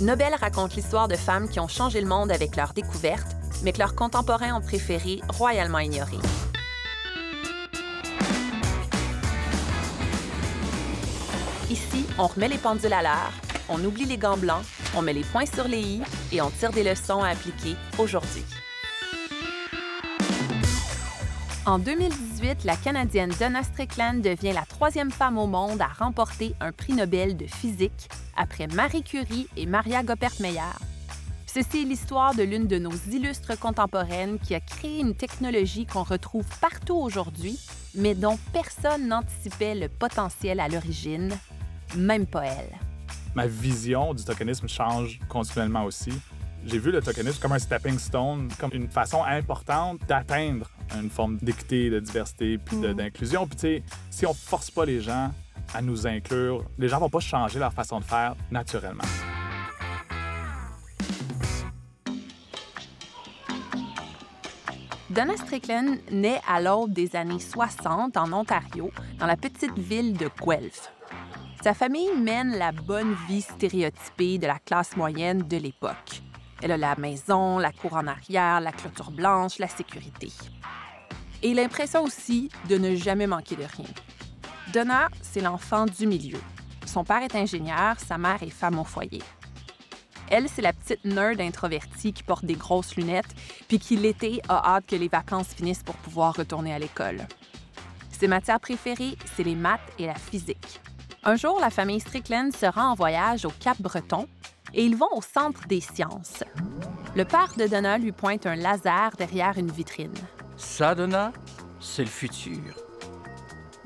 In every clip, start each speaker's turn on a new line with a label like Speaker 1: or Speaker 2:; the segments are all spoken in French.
Speaker 1: Nobel raconte l'histoire de femmes qui ont changé le monde avec leurs découvertes, mais que leurs contemporains ont préféré royalement ignorer. Ici, on remet les pendules à l'heure, on oublie les gants blancs, on met les points sur les i et on tire des leçons à appliquer aujourd'hui. En 2018, la Canadienne Donna Strickland devient la troisième femme au monde à remporter un prix Nobel de physique après Marie Curie et Maria Goppert-Meyer. Ceci est l'histoire de l'une de nos illustres contemporaines qui a créé une technologie qu'on retrouve partout aujourd'hui, mais dont personne n'anticipait le potentiel à l'origine, même pas elle.
Speaker 2: Ma vision du tokenisme change continuellement aussi. J'ai vu le tokenisme comme un stepping stone, comme une façon importante d'atteindre une forme d'équité, de diversité, puis
Speaker 1: Mm.
Speaker 2: d'inclusion. Puis tu sais, si on force pas les gens à nous inclure, les gens vont pas changer leur façon de faire naturellement.
Speaker 1: Donna Strickland naît à l'aube des années 60 en Ontario, dans la petite ville de Guelph. Sa famille mène la bonne vie stéréotypée de la classe moyenne de l'époque. Elle a la maison, la cour en arrière, la clôture blanche, la sécurité. Et l'impression aussi de ne jamais manquer de rien. Donna, c'est l'enfant du milieu. Son père est ingénieur, sa mère est femme au foyer. Elle, c'est la petite nerd introvertie qui porte des grosses lunettes puis qui, l'été, a hâte que les vacances finissent pour pouvoir retourner à l'école. Ses matières préférées, c'est les maths et la physique. Un jour, la famille Strickland se rend en voyage au Cap-Breton et ils vont au Centre des sciences. Le père de Donna lui pointe un laser derrière une vitrine.
Speaker 3: Ça, Donna, c'est le futur.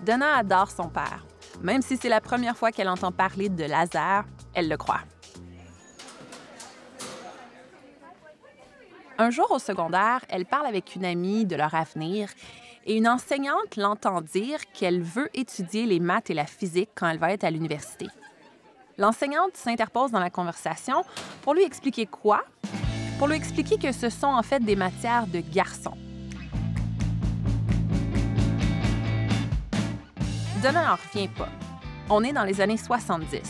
Speaker 1: Donna adore son père. Même si c'est la première fois qu'elle entend parler de laser, elle le croit. Un jour au secondaire, elle parle avec une amie de leur avenir et une enseignante l'entend dire qu'elle veut étudier les maths et la physique quand elle va être à l'université. L'enseignante s'interpose dans la conversation pour lui expliquer quoi? Pour lui expliquer que ce sont en fait des matières de garçons. Donna n'en revient pas. On est dans les années 70.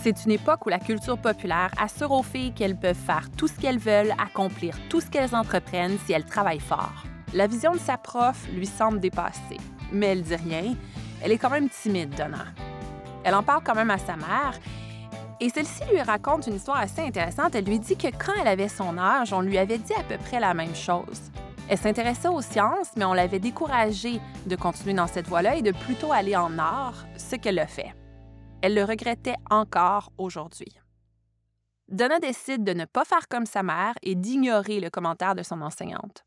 Speaker 1: C'est une époque où la culture populaire assure aux filles qu'elles peuvent faire tout ce qu'elles veulent, accomplir tout ce qu'elles entreprennent si elles travaillent fort. La vision de sa prof lui semble dépassée, mais elle dit rien. Elle est quand même timide, Donna. Elle en parle quand même à sa mère, et celle-ci lui raconte une histoire assez intéressante. Elle lui dit que quand elle avait son âge, on lui avait dit à peu près la même chose. Elle s'intéressait aux sciences, mais on l'avait découragée de continuer dans cette voie-là et de plutôt aller en art, ce qu'elle a fait. Elle le regrettait encore aujourd'hui. Donna décide de ne pas faire comme sa mère et d'ignorer le commentaire de son enseignante.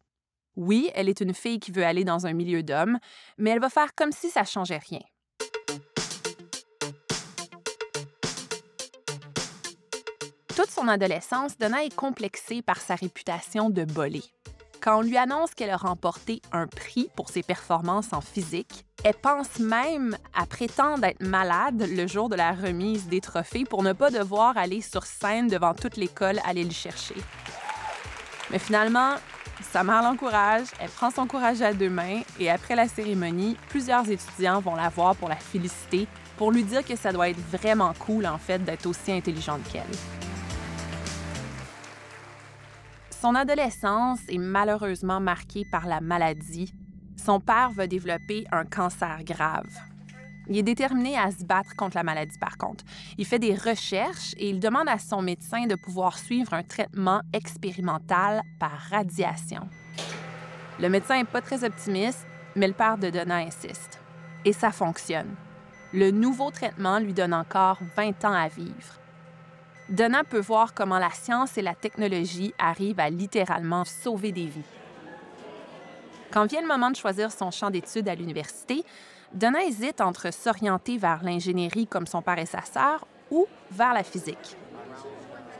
Speaker 1: Oui, elle est une fille qui veut aller dans un milieu d'hommes, mais elle va faire comme si ça changeait rien. Toute son adolescence, Donna est complexée par sa réputation de bolée. Quand on lui annonce qu'elle a remporté un prix pour ses performances en physique, elle pense même à prétendre être malade le jour de la remise des trophées pour ne pas devoir aller sur scène devant toute l'école aller le chercher. Mais finalement, sa mère l'encourage, elle prend son courage à deux mains et après la cérémonie, plusieurs étudiants vont la voir pour la féliciter, pour lui dire que ça doit être vraiment cool en fait d'être aussi intelligente qu'elle. Son adolescence est malheureusement marquée par la maladie. Son père va développer un cancer grave. Il est déterminé à se battre contre la maladie par contre. Il fait des recherches et il demande à son médecin de pouvoir suivre un traitement expérimental par radiation. Le médecin n'est pas très optimiste, mais le père de Donna insiste. Et ça fonctionne. Le nouveau traitement lui donne encore 20 ans à vivre. Donna peut voir comment la science et la technologie arrivent à littéralement sauver des vies. Quand vient le moment de choisir son champ d'études à l'université, Donna hésite entre s'orienter vers l'ingénierie comme son père et sa sœur ou vers la physique.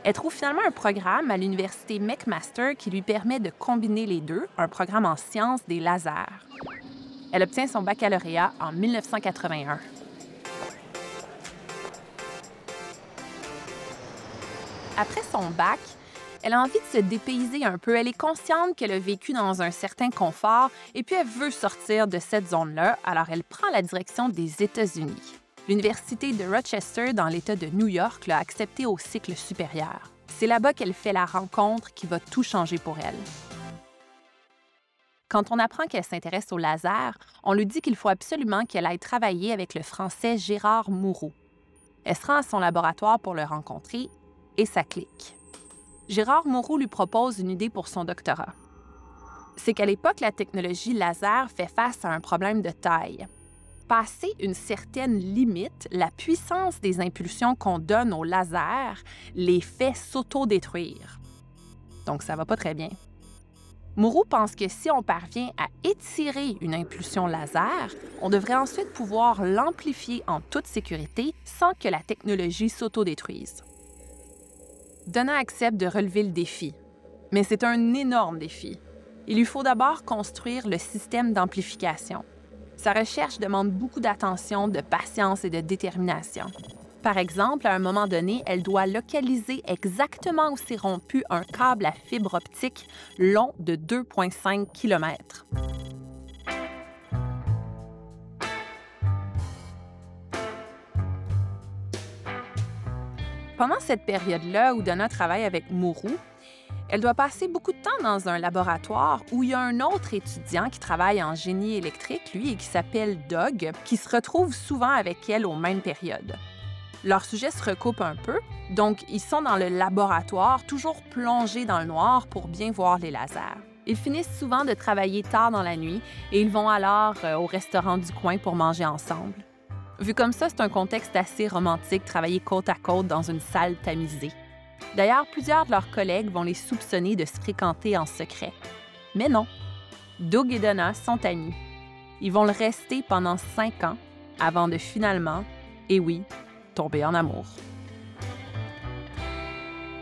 Speaker 1: Elle trouve finalement un programme à l'université McMaster qui lui permet de combiner les deux, un programme en sciences des lasers. Elle obtient son baccalauréat en 1981. Après son bac, elle a envie de se dépayser un peu. Elle est consciente qu'elle a vécu dans un certain confort et puis elle veut sortir de cette zone-là, alors elle prend la direction des États-Unis. L'Université de Rochester, dans l'État de New York, l'a acceptée au cycle supérieur. C'est là-bas qu'elle fait la rencontre qui va tout changer pour elle. Quand on apprend qu'elle s'intéresse au laser, on lui dit qu'il faut absolument qu'elle aille travailler avec le Français Gérard Mouroux. Elle se rend à son laboratoire pour le rencontrer et ça clique. Gérard Moreau lui propose une idée pour son doctorat. C'est qu'à l'époque, la technologie laser fait face à un problème de taille. Passé une certaine limite, la puissance des impulsions qu'on donne au laser les fait s'auto-détruire. Donc, ça va pas très bien. Moreau pense que si on parvient à étirer une impulsion laser, on devrait ensuite pouvoir l'amplifier en toute sécurité sans que la technologie s'auto-détruise. Donna accepte de relever le défi, mais c'est un énorme défi. Il lui faut d'abord construire le système d'amplification. Sa recherche demande beaucoup d'attention, de patience et de détermination. Par exemple, à un moment donné, elle doit localiser exactement où s'est rompu un câble à fibre optique long de 2,5 km. Pendant cette période-là où Donna travaille avec Mourou, elle doit passer beaucoup de temps dans un laboratoire où il y a un autre étudiant qui travaille en génie électrique, lui, et qui s'appelle Doug, qui se retrouve souvent avec elle aux mêmes périodes. Leurs sujets se recoupent un peu, donc ils sont dans le laboratoire, toujours plongés dans le noir pour bien voir les lasers. Ils finissent souvent de travailler tard dans la nuit et ils vont alors euh, au restaurant du coin pour manger ensemble. Vu comme ça, c'est un contexte assez romantique, travailler côte à côte dans une salle tamisée. D'ailleurs, plusieurs de leurs collègues vont les soupçonner de se fréquenter en secret. Mais non, Doug et Donna sont amis. Ils vont le rester pendant cinq ans avant de finalement, et oui, tomber en amour.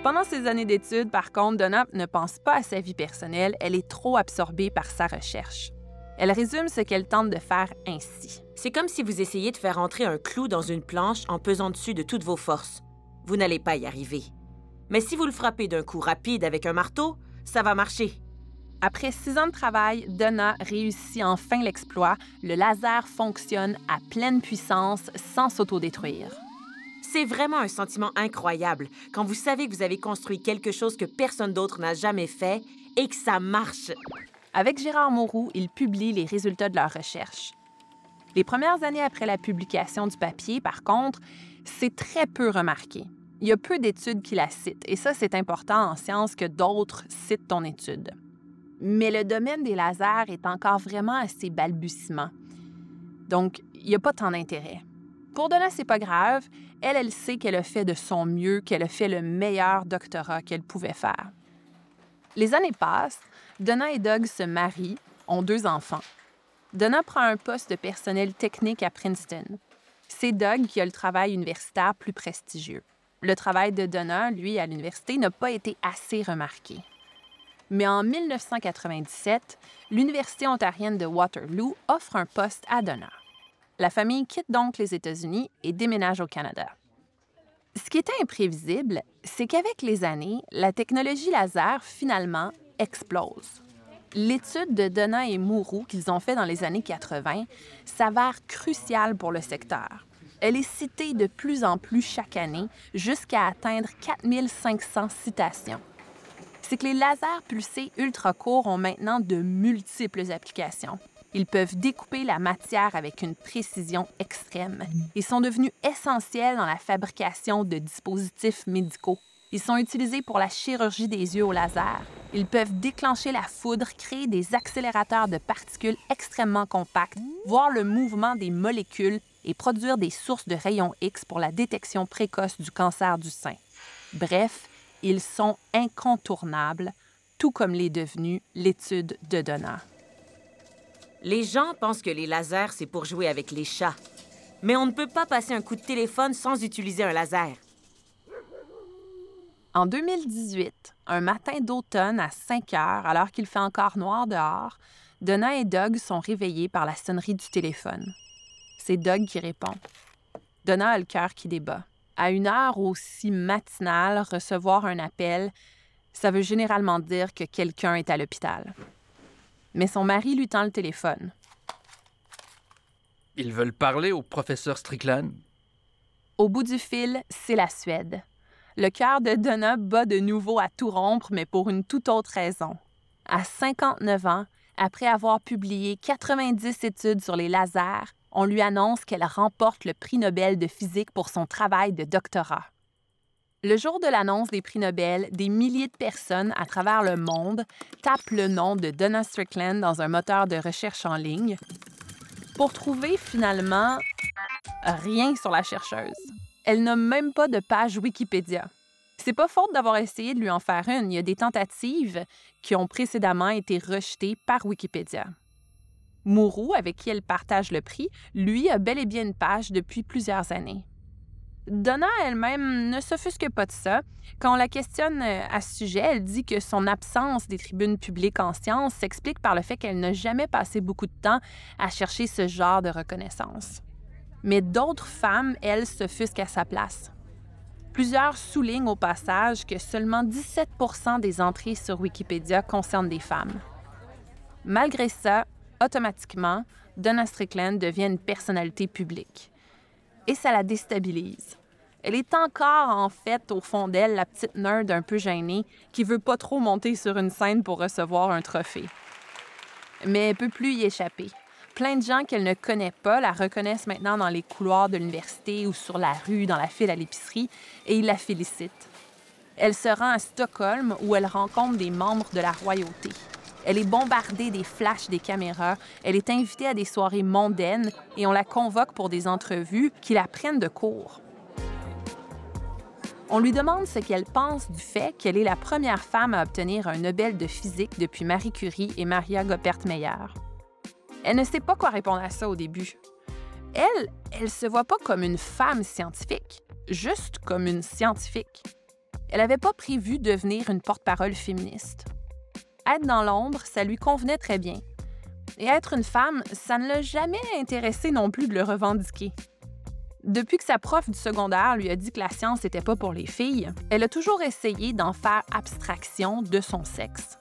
Speaker 1: Pendant ces années d'études, par contre, Donna ne pense pas à sa vie personnelle, elle est trop absorbée par sa recherche. Elle résume ce qu'elle tente de faire ainsi.
Speaker 4: C'est comme si vous essayiez de faire entrer un clou dans une planche en pesant dessus de toutes vos forces. Vous n'allez pas y arriver. Mais si vous le frappez d'un coup rapide avec un marteau, ça va marcher.
Speaker 1: Après six ans de travail, Donna réussit enfin l'exploit. Le laser fonctionne à pleine puissance sans s'autodétruire.
Speaker 4: C'est vraiment un sentiment incroyable quand vous savez que vous avez construit quelque chose que personne d'autre n'a jamais fait et que ça marche.
Speaker 1: Avec Gérard Moreau, ils publient les résultats de leur recherche. Les premières années après la publication du papier, par contre, c'est très peu remarqué. Il y a peu d'études qui la citent, et ça, c'est important en sciences que d'autres citent ton étude. Mais le domaine des lasers est encore vraiment à ses balbutiements. Donc, il n'y a pas tant d'intérêt. Pour Donna, c'est pas grave. Elle, elle sait qu'elle a fait de son mieux, qu'elle a fait le meilleur doctorat qu'elle pouvait faire. Les années passent, Donna et Doug se marient, ont deux enfants. Donna prend un poste de personnel technique à Princeton. C'est Doug qui a le travail universitaire plus prestigieux. Le travail de Donna, lui, à l'université, n'a pas été assez remarqué. Mais en 1997, l'Université ontarienne de Waterloo offre un poste à Donna. La famille quitte donc les États-Unis et déménage au Canada. Ce qui était imprévisible, c'est qu'avec les années, la technologie laser, finalement, explose. L'étude de Donna et Mourou qu'ils ont fait dans les années 80 s'avère cruciale pour le secteur. Elle est citée de plus en plus chaque année jusqu'à atteindre 4500 citations. C'est que les lasers pulsés ultra courts ont maintenant de multiples applications. Ils peuvent découper la matière avec une précision extrême. Ils sont devenus essentiels dans la fabrication de dispositifs médicaux ils sont utilisés pour la chirurgie des yeux au laser. Ils peuvent déclencher la foudre, créer des accélérateurs de particules extrêmement compacts, voir le mouvement des molécules et produire des sources de rayons X pour la détection précoce du cancer du sein. Bref, ils sont incontournables, tout comme l'est devenue l'étude de Donna.
Speaker 4: Les gens pensent que les lasers, c'est pour jouer avec les chats. Mais on ne peut pas passer un coup de téléphone sans utiliser un laser.
Speaker 1: En 2018, un matin d'automne à 5 heures, alors qu'il fait encore noir dehors, Donna et Doug sont réveillés par la sonnerie du téléphone. C'est Doug qui répond. Donna a le cœur qui débat. À une heure aussi matinale, recevoir un appel, ça veut généralement dire que quelqu'un est à l'hôpital. Mais son mari lui tend le téléphone.
Speaker 3: Ils veulent parler au professeur Strickland?
Speaker 1: Au bout du fil, c'est la Suède. Le cœur de Donna bat de nouveau à tout rompre, mais pour une toute autre raison. À 59 ans, après avoir publié 90 études sur les lasers, on lui annonce qu'elle remporte le prix Nobel de physique pour son travail de doctorat. Le jour de l'annonce des prix Nobel, des milliers de personnes à travers le monde tapent le nom de Donna Strickland dans un moteur de recherche en ligne pour trouver finalement rien sur la chercheuse. Elle n'a même pas de page Wikipédia. C'est pas faute d'avoir essayé de lui en faire une. Il y a des tentatives qui ont précédemment été rejetées par Wikipédia. Mourou, avec qui elle partage le prix, lui a bel et bien une page depuis plusieurs années. Donna elle-même ne s'offusque pas de ça. Quand on la questionne euh, à ce sujet, elle dit que son absence des tribunes publiques en sciences s'explique par le fait qu'elle n'a jamais passé beaucoup de temps à chercher ce genre de reconnaissance. Mais d'autres femmes, elles, s'offusquent à sa place. Plusieurs soulignent au passage que seulement 17% des entrées sur Wikipédia concernent des femmes. Malgré ça, automatiquement, Donna Strickland devient une personnalité publique. Et ça la déstabilise. Elle est encore, en fait, au fond d'elle, la petite nerd un peu gênée qui veut pas trop monter sur une scène pour recevoir un trophée. Mais elle peut plus y échapper. Plein de gens qu'elle ne connaît pas la reconnaissent maintenant dans les couloirs de l'université ou sur la rue, dans la file à l'épicerie, et ils la félicitent. Elle se rend à Stockholm où elle rencontre des membres de la royauté. Elle est bombardée des flashs des caméras, elle est invitée à des soirées mondaines et on la convoque pour des entrevues qui la prennent de court. On lui demande ce qu'elle pense du fait qu'elle est la première femme à obtenir un Nobel de physique depuis Marie Curie et Maria Goeppert-Meyer. Elle ne sait pas quoi répondre à ça au début. Elle, elle se voit pas comme une femme scientifique, juste comme une scientifique. Elle n'avait pas prévu devenir une porte-parole féministe. Être dans l'ombre, ça lui convenait très bien. Et être une femme, ça ne l'a jamais intéressé non plus de le revendiquer. Depuis que sa prof du secondaire lui a dit que la science n'était pas pour les filles, elle a toujours essayé d'en faire abstraction de son sexe.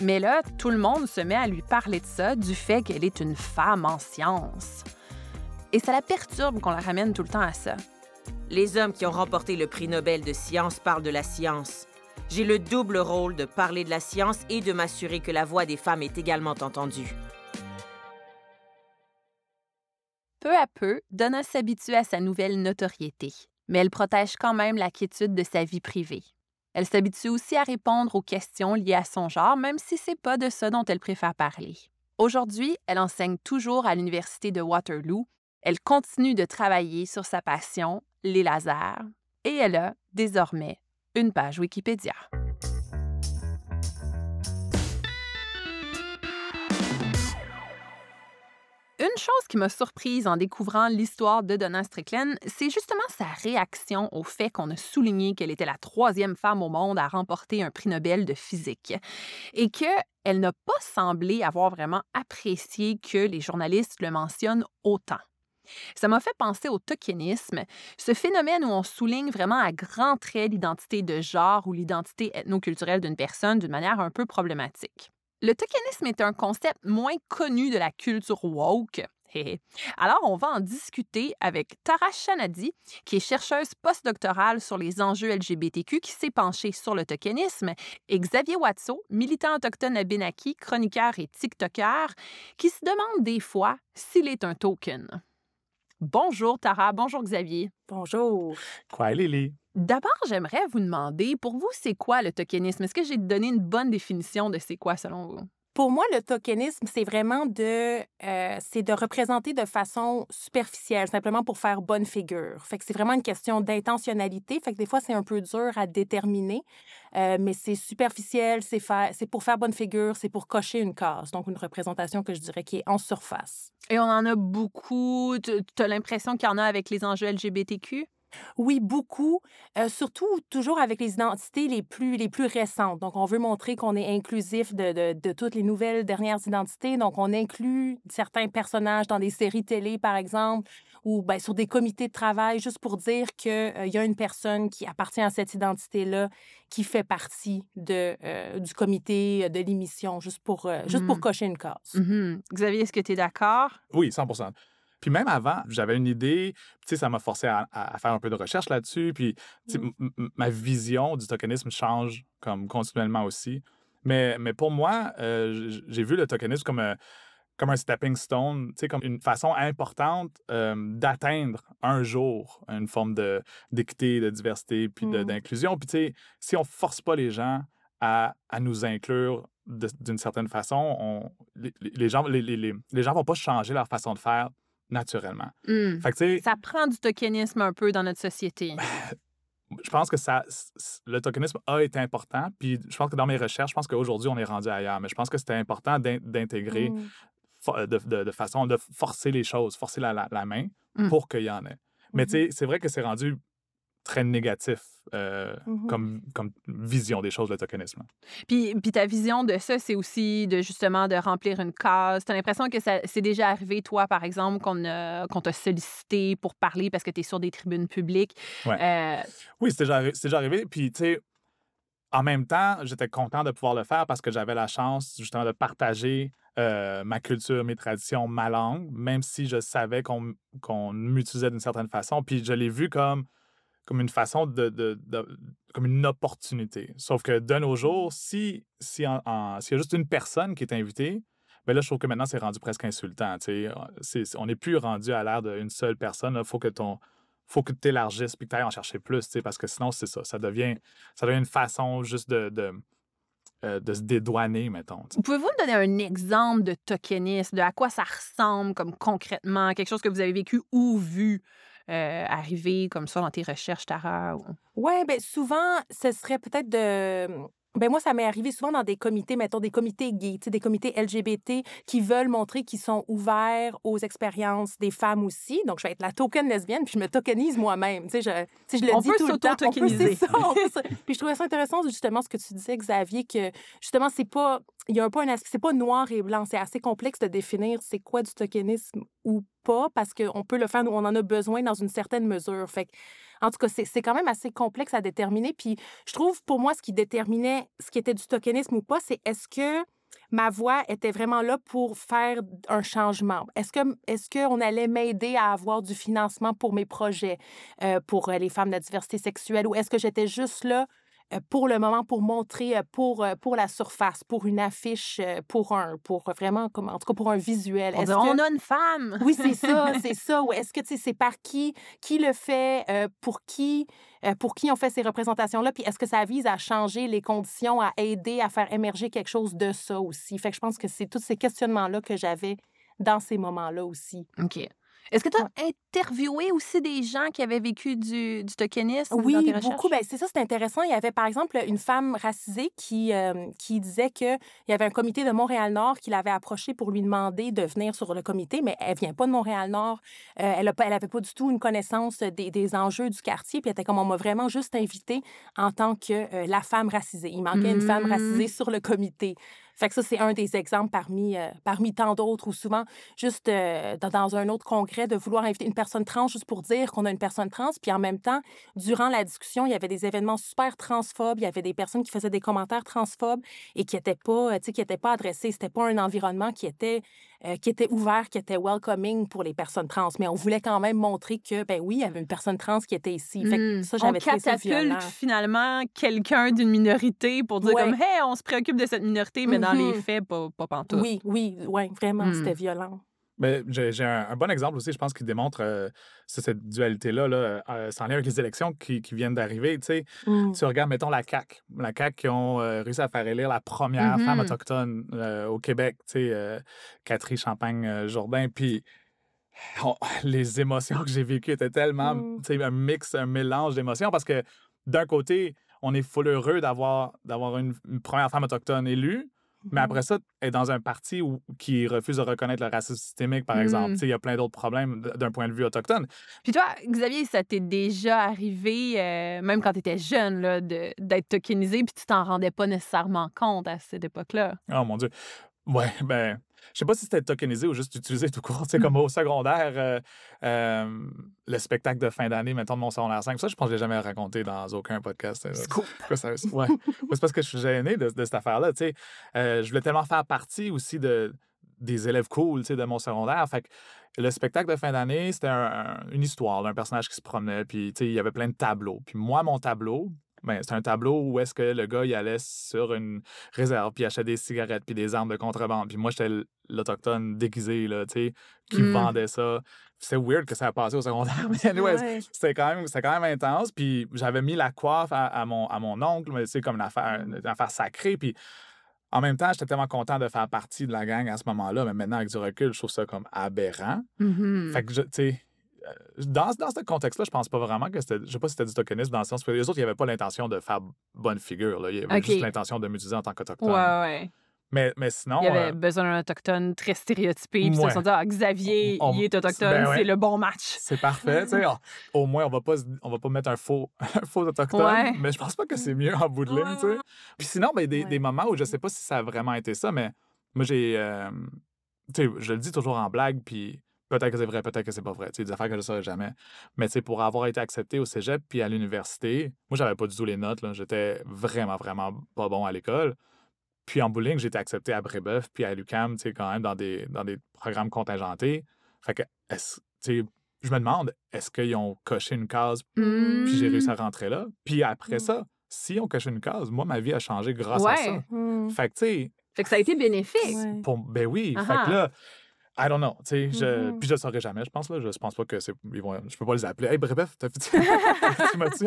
Speaker 1: Mais là, tout le monde se met à lui parler de ça, du fait qu'elle est une femme en science. Et ça la perturbe qu'on la ramène tout le temps à ça.
Speaker 4: Les hommes qui ont remporté le prix Nobel de science parlent de la science. J'ai le double rôle de parler de la science et de m'assurer que la voix des femmes est également entendue.
Speaker 1: Peu à peu, Donna s'habitue à sa nouvelle notoriété, mais elle protège quand même la quiétude de sa vie privée. Elle s'habitue aussi à répondre aux questions liées à son genre, même si c'est pas de ça dont elle préfère parler. Aujourd'hui, elle enseigne toujours à l'Université de Waterloo. Elle continue de travailler sur sa passion, les lasers, et elle a, désormais, une page Wikipédia. Une chose qui m'a surprise en découvrant l'histoire de Donna Strickland, c'est justement sa réaction au fait qu'on a souligné qu'elle était la troisième femme au monde à remporter un prix Nobel de physique et qu'elle n'a pas semblé avoir vraiment apprécié que les journalistes le mentionnent autant. Ça m'a fait penser au tokenisme, ce phénomène où on souligne vraiment à grands traits l'identité de genre ou l'identité ethnoculturelle d'une personne d'une manière un peu problématique. Le tokenisme est un concept moins connu de la culture woke. Alors, on va en discuter avec Tara Chanadi, qui est chercheuse postdoctorale sur les enjeux LGBTQ, qui s'est penchée sur le tokenisme, et Xavier Watso, militant autochtone à Benaki, chroniqueur et TikToker, qui se demande des fois s'il est un token. Bonjour Tara, bonjour Xavier.
Speaker 5: Bonjour.
Speaker 2: Quoi, Lily?
Speaker 1: D'abord, j'aimerais vous demander, pour vous, c'est quoi le tokenisme? Est-ce que j'ai donné une bonne définition de c'est quoi selon vous?
Speaker 5: Pour moi, le tokenisme, c'est vraiment de, euh, c'est de représenter de façon superficielle, simplement pour faire bonne figure. Fait que c'est vraiment une question d'intentionnalité. Fait que des fois, c'est un peu dur à déterminer, euh, mais c'est superficiel, c'est, pour faire bonne figure, c'est pour cocher une case. Donc, une représentation que je dirais qui est en surface.
Speaker 1: Et on en a beaucoup. Tu as l'impression qu'il y en a avec les enjeux LGBTQ?
Speaker 5: Oui, beaucoup, euh, surtout toujours avec les identités les plus, les plus récentes. Donc, on veut montrer qu'on est inclusif de, de, de, toutes les nouvelles dernières identités. Donc, on inclut certains personnages dans des séries télé, par exemple, ou ben, sur des comités de travail, juste pour dire qu'il euh, y a une personne qui appartient à cette identité-là, qui fait partie de, euh, du comité de l'émission, juste pour, juste pour
Speaker 1: Mmh.
Speaker 5: cocher une case.
Speaker 1: Mhm. Xavier, est-ce que tu es d'accord?
Speaker 2: Oui, 100 Puis même avant, j'avais une idée, puis tu sais, ça m'a forcé à, faire un peu de recherche là-dessus. Puis tu sais,
Speaker 5: Mm.
Speaker 2: m- m- ma vision du tokenisme change comme continuellement aussi. Mais, mais pour moi, euh, j'ai vu le tokenisme comme un, comme un stepping stone, tu sais, comme une façon importante euh, d'atteindre un jour une forme de, d'équité, de diversité, puis
Speaker 5: Mm.
Speaker 2: d'inclusion. Puis tu sais, si on force pas les gens à, à nous inclure d'une certaine façon, on, les, les- gens les, les- les gens vont pas changer leur façon de faire naturellement.
Speaker 1: Hmm.
Speaker 2: Fait que
Speaker 1: Ça prend du tokenisme un peu dans notre société.
Speaker 2: je pense que ça, le tokenisme a été important. Puis je pense que dans mes recherches, je pense qu'aujourd'hui, on est rendu ailleurs. Mais je pense que c'était important d'in- d'intégrer
Speaker 5: Mm.
Speaker 2: fo- de, de- de façon de forcer les choses, forcer la, la- la main
Speaker 1: Mm.
Speaker 2: pour qu'il y en ait. Mais tu sais, c'est vrai que c'est rendu très négatif euh,
Speaker 5: Mhm.
Speaker 2: comme, comme vision des choses, le tokenisme.
Speaker 1: Puis, puis ta vision de ça, c'est aussi de justement de remplir une case. Tu as l'impression que ça c'est déjà arrivé, toi, par exemple, qu'on a- qu'on t'a sollicité pour parler parce que tu es sur des tribunes publiques.
Speaker 2: Ouais.
Speaker 1: Euh,
Speaker 2: Oui, c'est déjà, déjà arrivé. Puis, tu sais, en même temps, j'étais content de pouvoir le faire parce que j'avais la chance, justement, de partager euh, ma culture, mes traditions, ma langue, même si je savais qu'on m'utilisait d'une certaine façon. Puis, je l'ai vu comme, comme une façon de, de- de- comme une opportunité. Sauf que de nos jours, si, si en- en- s'il y a juste une personne qui est invitée, ben là, je trouve que maintenant, c'est rendu presque insultant. C'est- on n'est plus rendu à l'ère d'une seule personne. Il faut que ton faut que tu élargisses puis que tu ailles en chercher plus, parce que sinon, c'est ça. Ça devient, ça devient une façon juste de, de, euh, de se dédouaner, mettons.
Speaker 1: Pouvez-vous me donner un exemple de tokenisme, de à quoi ça ressemble comme concrètement, quelque chose que vous avez vécu ou vu? Euh, arriver comme ça dans tes recherches, Tara? ou-
Speaker 5: Ouais, ben souvent, ce serait peut-être de. Ben moi, ça m'est arrivé souvent dans des comités, mettons des comités gays, des comités LGBT qui veulent montrer qu'ils sont ouverts aux expériences des femmes aussi. Donc, je vais être la token lesbienne, puis je me tokenise moi-même. Tu sais, je, je le
Speaker 1: On
Speaker 5: dis
Speaker 1: peut
Speaker 5: tout le temps. On peut-
Speaker 1: s'auto-tokeniser.
Speaker 5: c'est ça, on peut se- Puis je trouvais ça intéressant, justement, ce que tu disais, Xavier, que justement, c'est pas. Il y a un peu un aspect. C'est pas noir et blanc. C'est assez complexe de définir c'est quoi du tokenisme ou pas, parce qu'on peut le faire, nous, on en a besoin dans une certaine mesure. Fait que, en tout cas, c'est quand même assez complexe à déterminer. Puis je trouve, pour moi, ce qui déterminait ce qui était du tokenisme ou pas, c'est est-ce que ma voix était vraiment là pour faire un changement? Est-ce que est-ce qu'on allait m'aider à avoir du financement pour mes projets, euh, pour euh, les femmes de la diversité sexuelle, ou est-ce que j'étais juste là pour le moment, pour montrer, euh, pour, euh, pour la surface, pour une affiche, euh, pour un, pour vraiment, comme, en tout cas, pour un visuel?
Speaker 1: On,
Speaker 5: Est-ce
Speaker 1: dit,
Speaker 5: que-
Speaker 1: on a une femme!
Speaker 5: oui, c'est ça, c'est ça. Ou est-ce que c'est par qui, qui le fait, euh, pour qui, euh, pour qui on fait ces représentations-là, puis est-ce que ça vise à changer les conditions, à aider à faire émerger quelque chose de ça aussi? Fait que je pense que c'est tous ces questionnements-là que j'avais dans ces moments-là aussi.
Speaker 1: OK. Est-ce que tu as interviewé aussi des gens qui avaient vécu du, du tokenisme dans
Speaker 5: Oui,
Speaker 1: tes
Speaker 5: beaucoup. Ben, c'est ça, c'est intéressant. Il y avait, par exemple, une femme racisée qui, euh, qui disait qu'il y avait un comité de Montréal-Nord qui l'avait approché pour lui demander de venir sur le comité, mais elle vient pas de Montréal-Nord. Euh, elle n'avait pas du tout une connaissance des, des enjeux du quartier. Puis elle était comme, on m'a vraiment juste invitée en tant que euh, la femme racisée. Il manquait une femme
Speaker 1: Mm.
Speaker 5: racisée sur le comité. Fait que ça, c'est un des exemples parmi, euh, parmi tant d'autres, ou souvent, juste euh, dans, dans un autre congrès, de vouloir inviter une personne trans juste pour dire qu'on a une personne trans. Puis en même temps, durant la discussion, il y avait des événements super transphobes. Il y avait des personnes qui faisaient des commentaires transphobes et qui n'étaient pas, euh, qui étaient pas adressés. C'était pas un environnement qui était, euh, qui était ouvert, qui était welcoming pour les personnes trans. Mais on voulait quand même montrer que, ben oui, il y avait une personne trans qui était ici. Fait que
Speaker 1: Mm.
Speaker 5: ça,
Speaker 1: on
Speaker 5: j'avais violent.
Speaker 1: catapulte finalement quelqu'un d'une minorité pour dire
Speaker 5: Ouais.
Speaker 1: comme hey on se préoccupe de cette minorité mais dans les
Speaker 5: Mhm.
Speaker 1: faits pas, pas pantoute.
Speaker 5: Oui, oui, oui, vraiment,
Speaker 1: Mm.
Speaker 5: c'était violent.
Speaker 2: Mais j'ai un, un bon exemple aussi, je pense, qui démontre euh, cette dualité-là, là, euh, sans lien avec les élections qui, qui viennent d'arriver. Tu sais,
Speaker 5: Mm.
Speaker 2: tu regardes, mettons, la CAQ. La CAQ qui ont euh, réussi à faire élire la première femme
Speaker 1: Mhm.
Speaker 2: autochtone au Québec, tu sais, Catherine Champagne-Jourdain. Puis les émotions que j'ai vécues étaient tellement,
Speaker 5: Mm.
Speaker 2: tu sais, un mix, un mélange d'émotions parce que d'un côté, on est full heureux d'avoir d'avoir une, une première femme autochtone élue, mais
Speaker 5: Mhm.
Speaker 2: après ça, est dans un parti où- qui refuse de reconnaître le racisme systémique, par exemple.
Speaker 1: Mm.
Speaker 2: Sais, Il y a plein d'autres problèmes d'un point de vue autochtone.
Speaker 1: Puis toi, Xavier, ça t'est déjà arrivé, euh, même quand tu étais jeune, là, de- d'être tokenisé, puis tu t'en rendais pas nécessairement compte à cette époque-là?
Speaker 2: Oh mon Dieu. Ouais, ben, je sais pas si c'était tokenisé ou juste utilisé tout court. Sais, comme au secondaire, euh, euh, le spectacle de fin d'année, mettons, de mon secondaire 5, ça, je pense que je l'ai jamais raconté dans aucun podcast. euh, ça- ouais. Ouais, c'est parce que je suis gêné de, de cette affaire-là. Tu sais, Euh, je voulais tellement faire partie aussi de, des élèves cool tu sais, de mon secondaire. Fait que le spectacle de fin d'année, c'était un- un- une histoire d'un personnage qui se promenait, puis tu sais, il y avait plein de tableaux. Puis moi, mon tableau, ben, c'est un tableau où est-ce que le gars, il allait sur une réserve, puis il achetait des cigarettes, puis des armes de contrebande. Puis moi, j'étais l'Autochtone déguisé, là, tu sais, qui
Speaker 1: Mm.
Speaker 2: vendait ça. C'est weird que ça a passé au secondaire, mais anyways,
Speaker 5: Ouais.
Speaker 2: c'était quand, même- quand même intense. Puis j'avais mis la coiffe à, à mon, à mon oncle, mais c'est comme une affaire, une affaire sacrée. Puis en même temps, j'étais tellement content de faire partie de la gang à ce moment-là, mais maintenant, avec du recul, je trouve ça comme aberrant.
Speaker 1: Mhm.
Speaker 2: Fait que, je- tu sais, dans, dans ce contexte-là, je pense pas vraiment que c'était. Je sais pas si c'était du tokenisme dans le sens que les autres, ils n'avaient pas l'intention de faire bonne figure. Là. Ils avaient juste l'intention de m'utiliser en tant qu'autochtone.
Speaker 1: Ouais, ouais.
Speaker 2: Mais, mais sinon.
Speaker 1: Il y avait
Speaker 2: euh,
Speaker 1: besoin d'un autochtone très stéréotypé. Puis ils se sont dit, ah, Xavier,
Speaker 2: On-
Speaker 1: il est autochtone,
Speaker 2: ben ouais.
Speaker 1: c'est le bon match.
Speaker 2: c'est parfait, Au moins, on va pas, on va pas mettre un faux, un faux autochtone.
Speaker 1: Ouais.
Speaker 2: Mais je pense pas que c'est mieux en bout de ligne.
Speaker 5: Ouais.
Speaker 2: Puis sinon, ben, des, des moments où je sais pas si ça a vraiment été ça, mais moi, j'ai. euh, tu sais, je le dis toujours en blague, puis peut-être que c'est vrai, peut-être que c'est pas vrai. Tu sais, des affaires que je ne saurais jamais. Mais tu sais, pour avoir été accepté au cégep puis à l'université, moi, j'avais pas du tout les notes. là. J'étais vraiment, vraiment pas bon à l'école. Puis en bowling, j'ai été accepté à Brébeuf puis à l'UQAM, tu sais, quand même dans des, dans des programmes contingentés. Fait que, est-ce- tu sais, je me demande, est-ce qu'ils ont coché une case puis j'ai réussi à rentrer là? Puis après
Speaker 5: Mm.
Speaker 2: ça, si on coché une case, moi, ma vie a changé grâce à ça.
Speaker 5: Mm.
Speaker 2: Fait que, tu sais,
Speaker 1: Fait que ça a été bénéfique.
Speaker 5: Ouais.
Speaker 2: pour- ben oui. Fait que là, I don't know. Tu sais, je,
Speaker 5: Mhm.
Speaker 2: puis je le saurais jamais, je pense. Là. Je pense pas que c'est. Ils vont, je peux pas les appeler. Hey, bref, t'as fait. tu m'as-tu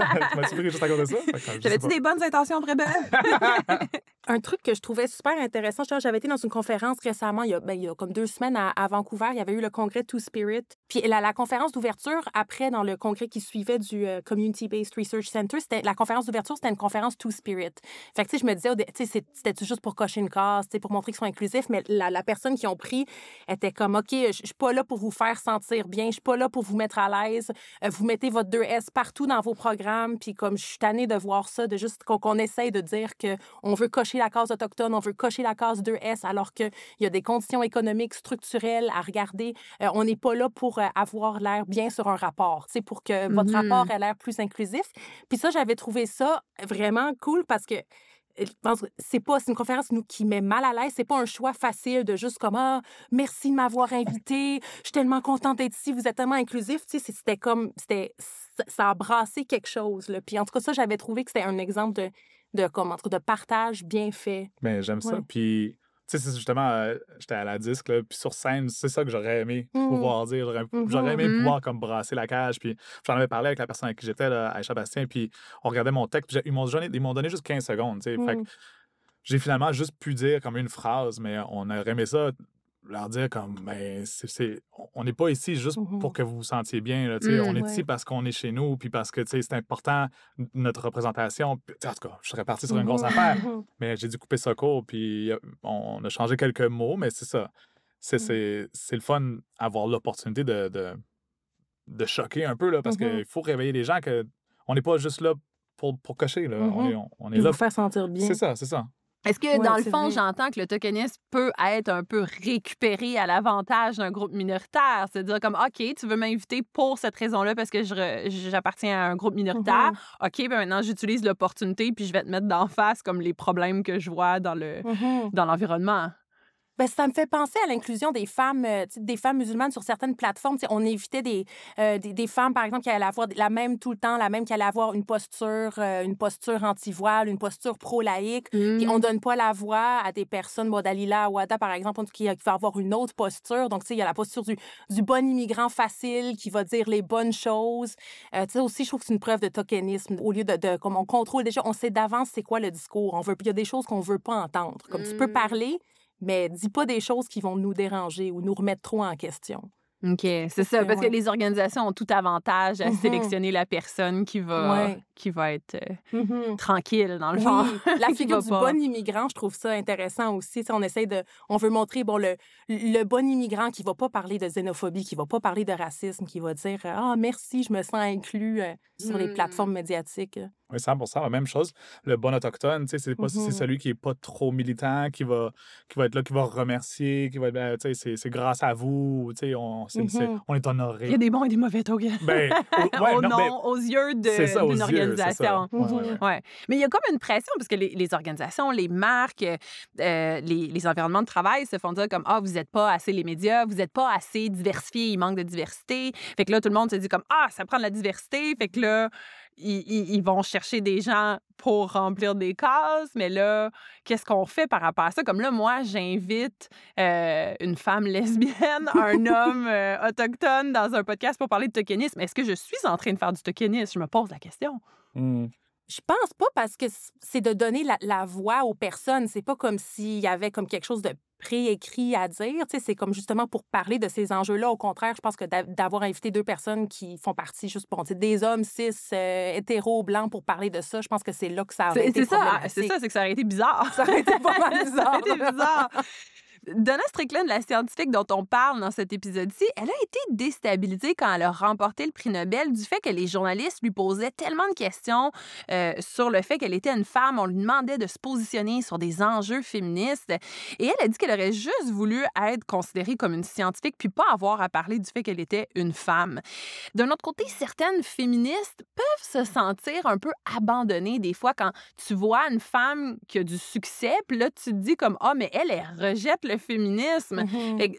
Speaker 2: pris juste à cause de ça? Je
Speaker 1: J'avais-tu des bonnes intentions, Brébel?
Speaker 5: Un truc que je trouvais super intéressant, j'avais été dans une conférence récemment, il y a, ben, comme deux semaines à, Vancouver, il y avait eu le congrès Two Spirit. Puis la, conférence d'ouverture, après, dans le congrès qui suivait du euh, Community-Based Research Center, c'était la conférence d'ouverture, c'était une conférence Two Spirit. Fait que, tu sais, je me disais, tu sais, c'était juste pour cocher une case, tu pour montrer qu'ils sont inclusifs, mais la, personne qui ont pris était comme, OK, je suis pas là pour vous faire sentir bien, je suis pas là pour vous mettre à l'aise, Euh, vous mettez votre 2S partout dans vos programmes, puis comme je suis tannée de voir ça, de juste qu'on qu'on essaye de dire que on veut cocher la case autochtone, on veut cocher la case 2S, alors qu'il y a des conditions économiques structurelles à regarder. Euh, on n'est pas là pour euh, avoir l'air bien sur un rapport, pour que votre
Speaker 1: Mhm.
Speaker 5: rapport ait l'air plus inclusif. Puis ça, j'avais trouvé ça vraiment cool parce que euh, c'est pas c'est une conférence qui nous qui met mal à l'aise c'est pas un choix facile de juste comme ah merci de m'avoir invité je suis tellement contente d'être ici vous êtes tellement inclusif tu sais c'était comme c'était ça- ça a brassé quelque chose là. puis en tout cas ça j'avais trouvé que c'était un exemple de de comme entre de partage bien fait
Speaker 2: Ben, j'aime ça. Puis, tu sais, c'est justement, euh, j'étais à la disque, là, puis sur scène, c'est ça que j'aurais aimé
Speaker 5: Mhm.
Speaker 2: pouvoir dire. J'aurais j'aurais aimé
Speaker 1: Mhm.
Speaker 2: pouvoir comme brasser la cage. Puis, j'en avais parlé avec la personne avec qui j'étais, là, Aïcha Bastien, puis on regardait mon texte, puis ils m'ont donné, ils m'ont donné juste 15 secondes, tu sais. Fait que j'ai finalement juste pu dire comme une phrase, mais on aurait aimé ça leur dire comme ben c'est, on n'est pas ici juste
Speaker 5: Mhm.
Speaker 2: pour que vous vous sentiez bien là, tu sais,
Speaker 1: Mm,
Speaker 2: on est
Speaker 5: ouais.
Speaker 2: ici parce qu'on est chez nous puis parce que c'est important notre représentation Puis, en tout cas je serais parti sur une grosse
Speaker 5: Mhm.
Speaker 2: affaire mais j'ai dû couper ça court puis euh, on a changé quelques mots mais c'est ça c'est, c'est, c'est le fun avoir l'opportunité de, de, de choquer un peu là parce qu'il faut réveiller les gens que on n'est pas juste là pour, pour cocher là. on est, on, là
Speaker 5: vous faire sentir bien
Speaker 2: c'est ça c'est ça
Speaker 1: Est-ce que,
Speaker 5: Ouais,
Speaker 1: dans le fond, j'entends que le tokenisme peut être un peu récupéré à l'avantage d'un groupe minoritaire? C'est-à-dire comme, OK, tu veux m'inviter pour cette raison-là parce que je re- j'appartiens à un groupe minoritaire.
Speaker 5: Mhm.
Speaker 1: OK, ben maintenant, j'utilise l'opportunité puis je vais te mettre d'en face comme les problèmes que je vois dans le
Speaker 5: Mhm.
Speaker 1: dans
Speaker 5: Ben, ça me fait penser à l'inclusion des femmes, euh, des femmes musulmanes sur certaines plateformes. On évitait des, euh, des, des femmes, par exemple, qui allaient avoir la même tout le temps, la même qui allaient avoir une posture, euh, une posture anti-voile, une posture pro-laïque.
Speaker 1: Mm.
Speaker 5: on donne pas la voix à des personnes, bon, Dalila Ouada, par exemple, qui, qui va avoir une autre posture. Donc, il y a la posture du, du bon immigrant facile qui va dire les bonnes choses. Tu sais, aussi, je trouve que c'est une preuve de tokenisme. Au lieu de, de comme on contrôle déjà, on sait d'avance c'est quoi le discours. On veut, il y a des choses qu'on veut pas entendre. Comme tu peux
Speaker 1: Mm.
Speaker 5: parler, mais dis pas des choses qui vont nous déranger ou nous remettre trop en question.
Speaker 1: OK, c'est ça. Parce
Speaker 5: ouais.
Speaker 1: que les organisations ont tout avantage à
Speaker 5: Mhm.
Speaker 1: sélectionner la personne qui va,
Speaker 5: Ouais.
Speaker 1: qui va être euh, tranquille, dans le
Speaker 5: Oui,
Speaker 1: fond.
Speaker 5: la
Speaker 1: Qui
Speaker 5: figure du
Speaker 1: pas.
Speaker 5: bon immigrant, je trouve ça intéressant aussi. Tu sais, on essaie de, on veut montrer bon le, le bon immigrant qui va pas parler de xénophobie, qui va pas parler de racisme, qui va dire ah merci, je me sens inclus euh, sur les
Speaker 1: Mm.
Speaker 5: plateformes médiatiques.
Speaker 2: Oui, 100 la même chose. Le bon autochtone, tu sais, c'est pas c'est
Speaker 5: Mhm.
Speaker 2: celui qui est pas trop militant, qui va, qui va être là, qui va remercier, qui va être, ben, tu sais, c'est- c'est grâce à vous, tu sais, on, c'est-
Speaker 5: Mhm.
Speaker 2: on est
Speaker 1: Il y a
Speaker 2: honoré.
Speaker 1: des bons et des mauvais tokens.
Speaker 2: Ben, au- ouais,
Speaker 1: au
Speaker 2: non,
Speaker 1: nom,
Speaker 2: ben,
Speaker 1: aux yeux d'une
Speaker 2: yeux,
Speaker 1: organisation.
Speaker 2: Ouais, ouais, ouais.
Speaker 1: Ouais. Mais il y a comme une pression parce que les, les organisations, les marques, euh, les, les environnements de travail se font dire comme Ah, vous n'êtes pas assez les médias, vous n'êtes pas assez diversifiés, il manque de diversité. Fait que là, tout le monde se dit comme Ah, ça prend de la diversité. Fait que là, ils, ils- ils vont chercher des gens pour remplir des cases. Mais là, qu'est-ce qu'on fait par rapport à ça? Comme là, moi, j'invite euh, une femme lesbienne, un homme euh, autochtone dans un podcast pour parler de tokenisme. Est-ce que je suis en train de faire du tokenisme? Je me pose la question.
Speaker 2: Hmm.
Speaker 5: Je pense pas parce que c'est de donner la, la voix aux personnes. C'est pas comme s'il y avait comme quelque chose de préécrit à dire. Tu sais, c'est comme justement pour parler de ces enjeux-là. Au contraire, je pense que d'a- d'avoir invité deux personnes qui font partie juste pour des hommes cis, euh, hétéros, blancs pour parler de ça, je pense que c'est là que ça aurait été
Speaker 1: c'est ça, c'est ça, c'est que ça aurait été bizarre.
Speaker 5: Ça aurait été pas mal
Speaker 1: Ça aurait été
Speaker 5: bizarre.
Speaker 1: Donna Strickland, la scientifique dont on parle dans cet épisode-ci, elle a été déstabilisée quand elle a remporté le prix Nobel du fait que les journalistes lui posaient tellement de questions euh, sur le fait qu'elle était une femme. On lui demandait de se positionner sur des enjeux féministes. Et elle a dit qu'elle aurait juste voulu être considérée comme une scientifique puis pas avoir à parler du fait qu'elle était une femme. D'un autre côté, certaines féministes peuvent se sentir un peu abandonnées des fois quand tu vois une femme qui a du succès, puis là, tu te dis comme, ah, mais elle, elle rejette le féminisme.
Speaker 5: Mhm.
Speaker 1: Fait que,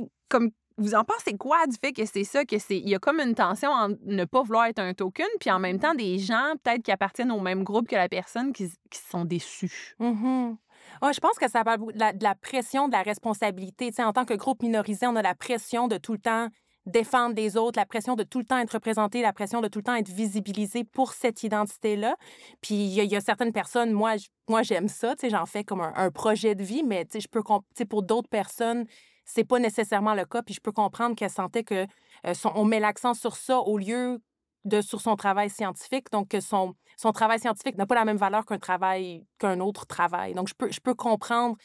Speaker 1: euh, comme, vous en pensez quoi du fait que c'est ça, que c'est, il y a comme une tension en ne pas vouloir être un token, puis en même temps, des gens peut-être qui appartiennent au même groupe que la personne qui, qui sont déçus?
Speaker 5: Mhm. Ouais, je pense que ça parle de la, de la pression, de la responsabilité. Tu sais, en tant que groupe minorisé, on a la pression de tout le temps défendre les autres, la pression de tout le temps être représenté, la pression de tout le temps être visibilisé pour cette identité-là. Puis il y, a- certaines personnes, moi, moi j'aime ça, tu sais, j'en fais comme un, projet de vie, mais tu sais, je peux, tu sais, pour d'autres personnes, c'est pas nécessairement le cas. Puis je peux comprendre qu'elle sentait que euh, son- on met l'accent sur ça au lieu de sur son travail scientifique. Donc, que son, son travail scientifique n'a pas la même valeur qu'un travail, qu'un autre travail. Donc, je peux, je peux comprendre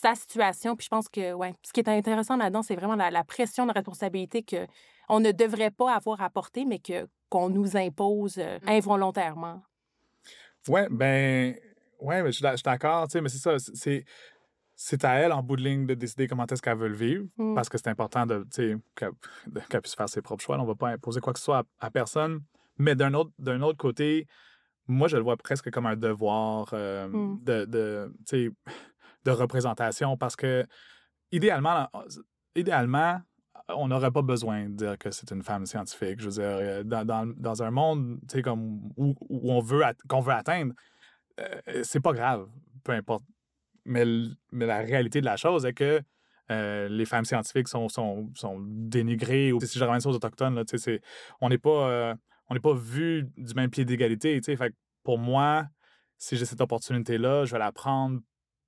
Speaker 5: sa situation. Puis je pense que, ouais, ce qui est intéressant là-dedans, c'est vraiment la, la pression de responsabilité que on ne devrait pas avoir à porter, mais que qu'on nous impose euh, involontairement.
Speaker 2: Ouais, ben, ouais, mais je suis d'a- je suis d'accord, tu sais, mais c'est ça, c'est- c'est. À elle, en bout de ligne, de décider comment est-ce qu'elle veut le vivre,
Speaker 5: Mm.
Speaker 2: parce que c'est important de, qu'elle puisse faire ses propres choix. On ne va pas imposer quoi que ce soit à, à personne. Mais d'un autre, d'un autre côté, moi, je le vois presque comme un devoir euh,
Speaker 5: Mm.
Speaker 2: de, de, de représentation, parce que, idéalement, idéalement, on n'aurait pas besoin de dire que c'est une femme scientifique. Je veux dire, euh, dans, dans, dans un monde, comme où, où on veut qu'on veut atteindre, euh, c'est pas grave, peu importe. Mais, mais la réalité de la chose est que euh, les femmes scientifiques sont, sont, sont dénigrées. Ou, si je ramène ça aux Autochtones, là, c'est- on n'est pas, euh, pas vu du même pied d'égalité. Fait que pour moi, si j'ai cette opportunité-là, je vais la prendre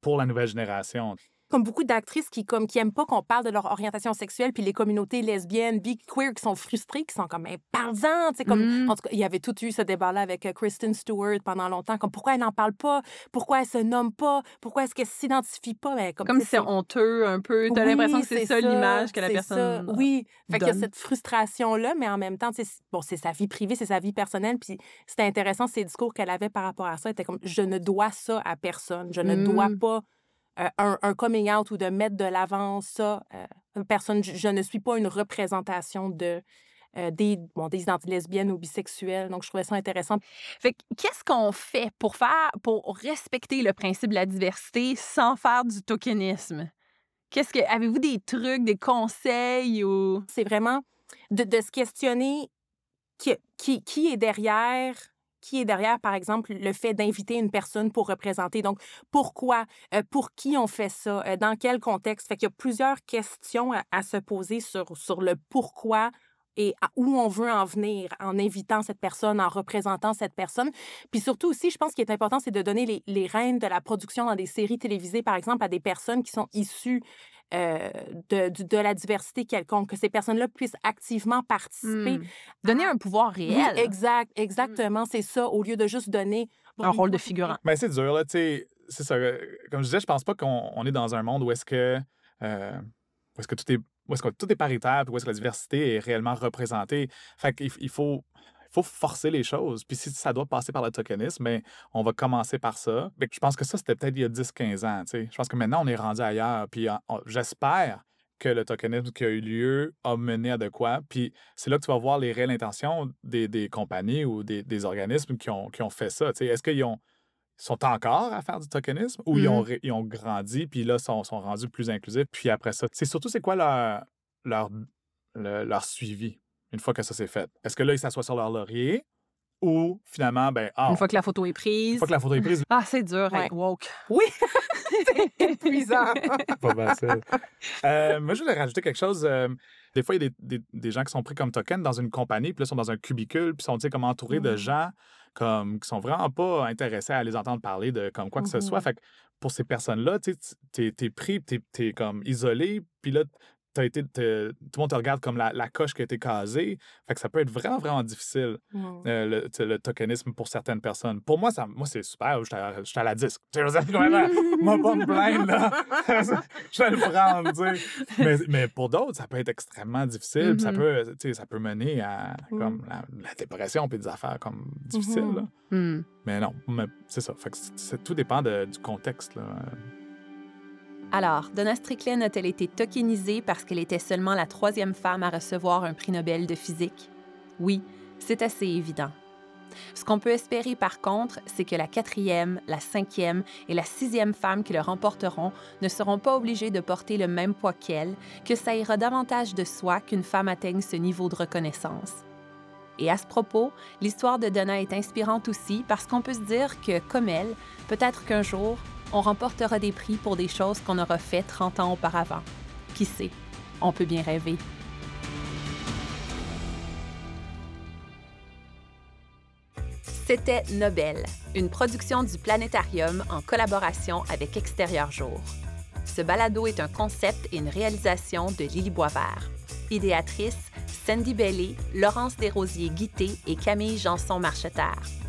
Speaker 2: pour la nouvelle génération.
Speaker 5: Comme beaucoup d'actrices qui comme qui aiment pas qu'on parle de leur orientation sexuelle, puis les communautés lesbiennes, bi, queer qui sont frustrées, qui sont comme mais parle-en, tu sais comme
Speaker 1: Mm.
Speaker 5: en tout cas, il y avait tout eu ce débat-là avec euh, Kristen Stewart pendant longtemps, comme pourquoi elle n'en parle pas, pourquoi elle se nomme pas, pourquoi est-ce qu'elle s'identifie pas, mais comme
Speaker 1: c'est honteux un peu. T'as l'impression que c'est ça, l'image que la personne.
Speaker 5: ça. Oui, fait qu'il y a cette frustration-là, mais en même temps, bon, c'est sa vie privée, c'est sa vie personnelle, puis c'était intéressant, ces discours qu'elle avait par rapport à ça, était comme, je ne dois ça à personne, je ne dois
Speaker 1: Mm.
Speaker 5: pas euh, un, coming out ou de mettre de l'avant ça, euh, personne, je, ne suis pas une représentation de... euh, des, bon, des identités lesbiennes ou bisexuelles. Donc, je trouvais ça intéressant.
Speaker 1: Fait que qu'est-ce qu'on fait pour faire, pour respecter le principe de la diversité sans faire du tokenisme? Qu'est-ce que, avez-vous des trucs, des conseils ou?
Speaker 5: c'est vraiment de, de se questionner qui, qui, qui est derrière qui est derrière, par exemple, le fait d'inviter une personne pour représenter. Donc, pourquoi, euh, pour qui on fait ça, euh, dans quel contexte? Fait qu'il y a plusieurs questions à, se poser sur, sur le pourquoi et à où on veut en venir en invitant cette personne, en représentant cette personne. Puis surtout aussi, je pense qu'il est important, c'est de donner les, les rênes de la production dans des séries télévisées, par exemple, à des personnes qui sont issues euh, de, la diversité quelconque, que ces personnes-là puissent activement participer.
Speaker 1: Hmm. Donner un pouvoir
Speaker 5: Oui,
Speaker 1: réel,
Speaker 5: exact, exactement, c'est ça, au lieu de juste donner... bon,
Speaker 1: un rôle de figurant.
Speaker 2: Mais c'est dur, là, tu sais. C'est ça. euh, Comme je disais, je pense pas qu'on on est dans un monde où est-ce que. euh, où est-ce que tout est. Où est-ce que tout est paritaire, où est-ce que la diversité est réellement représentée. Fait qu'il il faut. Faut forcer les choses. Puis si ça doit passer par le tokenisme, ben, on va commencer par ça. Je pense que ça, c'était peut-être il y a 10-15 ans. Je pense que maintenant, on est rendu ailleurs. Puis j'espère que le tokenisme qui a eu lieu a mené à de quoi. Puis c'est là que tu vas voir les réelles intentions des, des compagnies ou des, des organismes qui ont, qui ont fait ça. Est-ce qu'ils ont sont encore à faire du tokenisme ou ils, ont,
Speaker 1: Mhm.
Speaker 2: ré- ils ont grandi puis là sont, sont rendus plus inclusifs puis après ça? C'est surtout c'est quoi leur leur, le- leur suivi? Une fois que ça s'est fait? Est-ce que là ils s'assoient sur leur laurier ou finalement ben ah,
Speaker 1: Une fois que la photo est
Speaker 2: une
Speaker 1: prise.
Speaker 2: fois que la photo est prise
Speaker 1: Ah, c'est dur,
Speaker 5: Ouais.
Speaker 1: être woke.
Speaker 5: Oui, c'est épuisant.
Speaker 2: pas facile. Euh, moi, je voulais rajouter quelque chose. euh, des fois, il y a des, des- des gens qui sont pris comme token dans une compagnie, puis là, ils sont dans un cubicule, puis sont, tu sais, comme entourés de
Speaker 5: Mhm.
Speaker 2: gens comme, qui sont vraiment pas intéressés à les entendre parler de comme quoi que ce soit. Fait que pour ces personnes-là, tu sais, t'es, t'es pris, t'es, t'es comme isolé, puis là, t'as été, tout le monde te regarde comme la, la coche qui a été casée. Fait que ça peut être vraiment, vraiment difficile,
Speaker 5: Mm.
Speaker 2: euh, le, le tokenisme pour certaines personnes. Pour moi, ça, moi c'est super. À, j'étais à la disque. Je Moi, pas me plaindre, là. je vais le prendre, tu sais. Mais, mais pour d'autres, ça peut être extrêmement difficile. puis Ça,
Speaker 1: Mhm.
Speaker 2: peut, tu sais, ça peut mener à
Speaker 5: Mhm.
Speaker 2: comme, la, la dépression puis des affaires comme difficiles. Là.
Speaker 1: Hmm.
Speaker 2: Mais non, mais c'est ça. Fait que c'est- c'est- tout dépend de- du contexte. Là.
Speaker 1: Alors, Donna Strickland a-t-elle été tokenisée parce qu'elle était seulement la troisième femme à recevoir un prix Nobel de physique? Oui, c'est assez évident. Ce qu'on peut espérer par contre, c'est que la quatrième, la cinquième et la sixième femme qui le remporteront ne seront pas obligées de porter le même poids qu'elle, que ça ira davantage de soi qu'une femme atteigne ce niveau de reconnaissance. Et à ce propos, l'histoire de Donna est inspirante aussi parce qu'on peut se dire que, comme elle, peut-être qu'un jour, on remportera des prix pour des choses qu'on aura fait 30 ans auparavant. Qui sait? On peut bien rêver. C'était Nobel, une production du Planétarium en collaboration avec Extérieur Jour. Ce balado est un concept et une réalisation de Lily Boisvert. Idéatrice, Sandy Bellé, Laurence Desrosiers-Guité et Camille Janson-Marcheterre.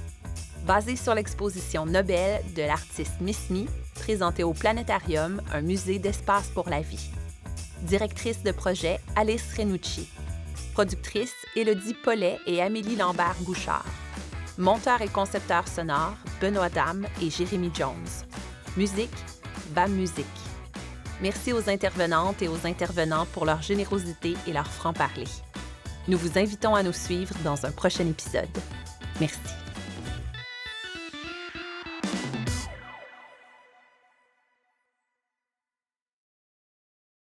Speaker 1: Basé sur l'exposition Nobel de l'artiste Miss Me, présentée au Planétarium, un musée d'espace pour la vie. Directrice de projet, Alice Renucci. Productrice, Élodie Paulet et Amélie Lambert-Bouchard. Monteur et concepteur sonore, Benoît Dame et Jérémy Jones. Musique, BAM Musique. Merci aux intervenantes et aux intervenants pour leur générosité et leur franc-parler. Nous vous invitons à nous suivre dans un prochain épisode. Merci.